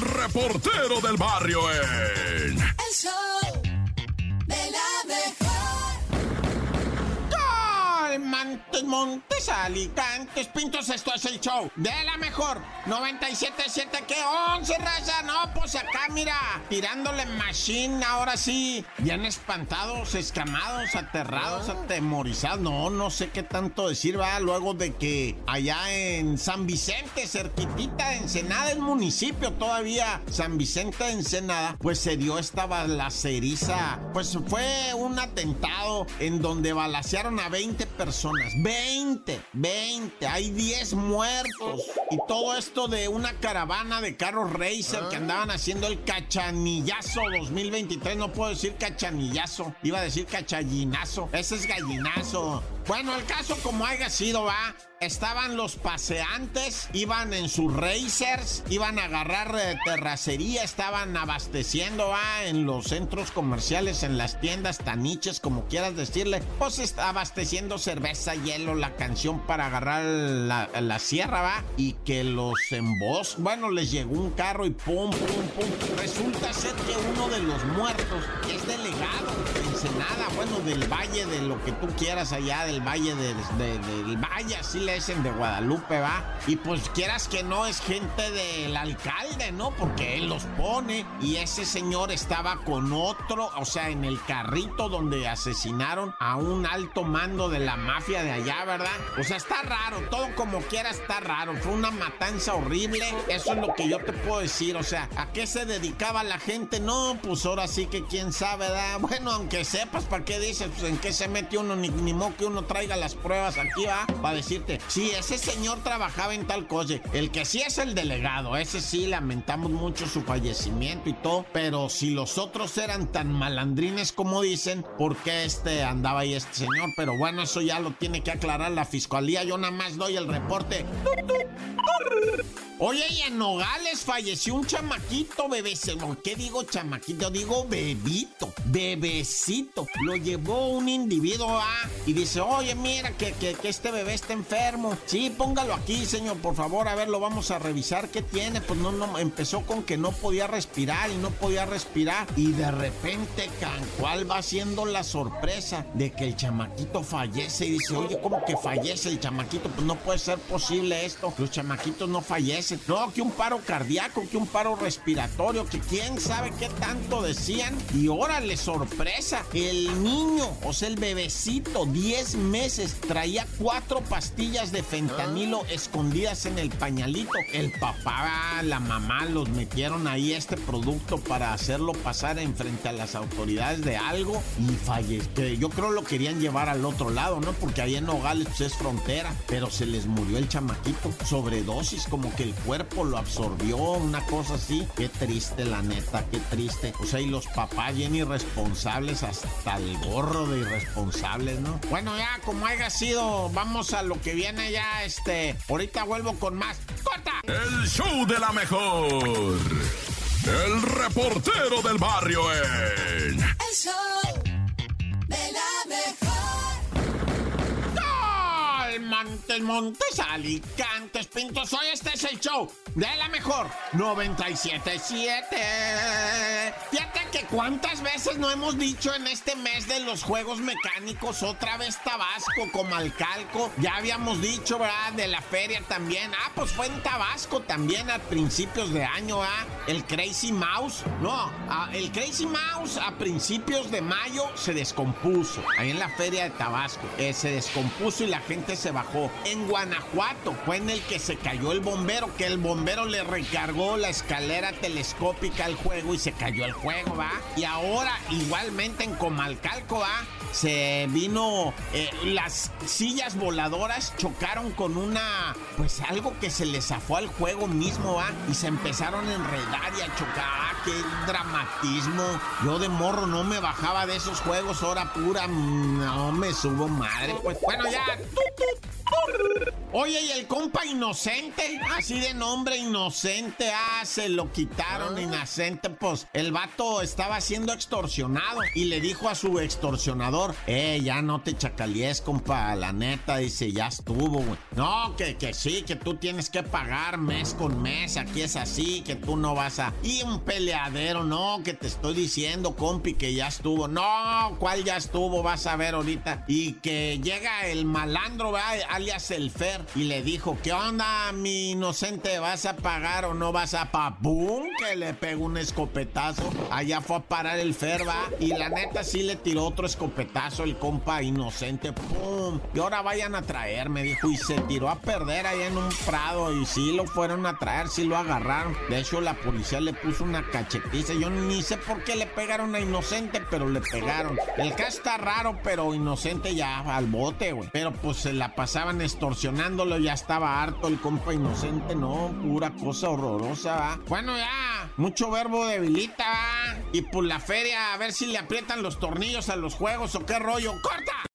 reportero del barrio en... El show Montes, Montes, Alicantes, Pintos, esto es el show de la mejor. 97.7, que 11, raza. No, pues acá, mira, tirándole machine, ahora sí. Bien espantados, escamados, aterrados, atemorizados. No, no sé qué tanto decir, va, luego de que allá en San Vicente, cerquitita de Ensenada, el municipio todavía, San Vicente de Ensenada, pues se dio esta balaceriza. Pues fue un atentado en donde balacearon a 20 personas. 20, 20, hay 10 muertos. Y todo esto de una caravana de carros racer que andaban haciendo el cachanillazo 2023. No puedo decir cachanillazo, iba a decir cachallinazo. Ese es gallinazo. Bueno, el caso como haya sido, va. Estaban los paseantes, iban en sus racers, iban a agarrar eh, terracería, estaban abasteciendo, va, en los centros comerciales, en las tiendas, taniches, como quieras decirle. Pues abasteciendo cerveza, hielo, la canción para agarrar la, la sierra, va. Y que los embos, bueno, les llegó un carro y pum, pum, pum. Resulta ser que uno de los muertos es delegado de Ensenada, bueno, del valle, de lo que tú quieras allá, del valle de, del valle, así le dicen de Guadalupe, va. Y pues quieras que no, es gente del alcalde, ¿no? Porque él los pone. Y ese señor estaba con otro, o sea, en el carrito donde asesinaron a un alto mando de la mafia de allá, ¿verdad? O sea, está raro, todo como quiera está raro. Fue una matanza horrible. Eso es lo que yo te puedo decir. O sea, ¿a qué se dedicaba la gente? No, pues ahora sí que quién sabe, ¿verdad? Bueno, aunque sepas, ¿para qué dices? Pues en qué se mete uno, ni, ni modo que uno traiga las pruebas aquí, va, para decirte, sí, ese señor trabajaba en tal cosa. El que sí es el delegado, ese sí, lamentamos mucho su fallecimiento y todo, pero si los otros eran tan malandrines como dicen, ¿por qué este andaba ahí este señor? Pero bueno, eso ya lo tiene que aclarar la fiscalía, yo nada más doy el reporte. Oye, y en Nogales falleció un chamaquito, bebecito. ¿Qué digo chamaquito? Digo bebito, bebecito. Lo llevó un individuo a y dice, oye, mira que, que, este bebé está enfermo. Sí, póngalo aquí, señor, por favor. A ver, lo vamos a revisar. ¿Qué tiene? Pues no, no, empezó con que no podía respirar y no podía respirar. Y de repente, ¿cuál va siendo la sorpresa de que el chamaquito fallece? Y dice, oye, ¿cómo que fallece el chamaquito? Pues no puede ser posible esto. Los chamaquitos no fallecen no, que un paro cardíaco, que un paro respiratorio, que quién sabe qué tanto decían. Y órale, sorpresa, el niño, o sea, el bebecito, 10 meses, traía cuatro pastillas de fentanilo escondidas en el pañalito. El papá, la mamá los metieron ahí este producto para hacerlo pasar enfrente a las autoridades de algo y falleció. Yo creo lo querían llevar al otro lado, ¿no? Porque ahí en Nogales pues, es frontera, pero se les murió el chamaquito. Sobredosis, como que el cuerpo lo absorbió, una cosa así. Qué triste, la neta, qué triste. O sea, y los papás bien irresponsables, hasta el gorro de irresponsables, ¿no? Bueno, ya, como haya sido, vamos a lo que viene ya, este. Ahorita vuelvo con más. ¡Corta! El show de la mejor. El reportero del barrio en. El show Montes, Montes, Alicantes, Pintos. Hoy este es el show de la mejor 977. Fíjate que cuántas veces no hemos dicho en este mes de los juegos mecánicos, otra vez Tabasco, Comalcalco. Ya habíamos dicho, ¿verdad? De la feria también. Ah, pues fue en Tabasco también a principios de año, ¿ah? El Crazy Mouse. No, el Crazy Mouse a principios de mayo se descompuso. Ahí en la feria de Tabasco. Eh, se descompuso y la gente se bajó. En Guanajuato fue en el que se cayó el bombero, que el bombero le recargó la escalera telescópica al juego y se cayó el juego, ¿va? Y ahora igualmente en Comalcalco, ¿va? Se vino, eh, las sillas voladoras chocaron con una, pues algo que se le zafó al juego mismo, ¿va? Y se empezaron a enredar y a chocar. ¡Ah, qué dramatismo! Yo de morro no me bajaba de esos juegos, hora pura, mm, no me subo madre. Pues bueno, ya. ¡Tut, Oye, y el compa inocente, así de nombre inocente, ah, se lo quitaron, inocente, pues el vato estaba siendo extorsionado y le dijo a su extorsionador, eh, ya no te chacalies, compa, la neta, dice, ya estuvo, güey. No, que, que sí, que tú tienes que pagar mes con mes, aquí es así, que tú no vas a... Y un peleadero, no, que te estoy diciendo, compi, que ya estuvo. No, ¿cuál ya estuvo? Vas a ver ahorita. Y que llega el malandro, alias el Y le dijo, ¿qué onda, mi inocente? ¿Vas a pagar o no vas a pa? ¡Bum! Que le pegó un escopetazo. Allá fue a parar el Fer, va. Y la neta sí le tiró otro escopetazo el compa inocente. ¡Pum! Y ahora vayan a traerme, dijo. Y se tiró a perder ahí en un prado. Y sí lo fueron a traer, sí lo agarraron. De hecho, la policía le puso una cachetiza. Yo ni sé por qué le pegaron a inocente, pero le pegaron. El caso está raro, pero inocente ya al bote, güey. Pero pues se la pasaban ya estaba harto el compa inocente, no, pura cosa horrorosa, ¿va? Bueno, ya, mucho verbo debilita, ¿va? Y pues la feria, a ver si le aprietan los tornillos a los juegos o qué rollo. ¡Corta!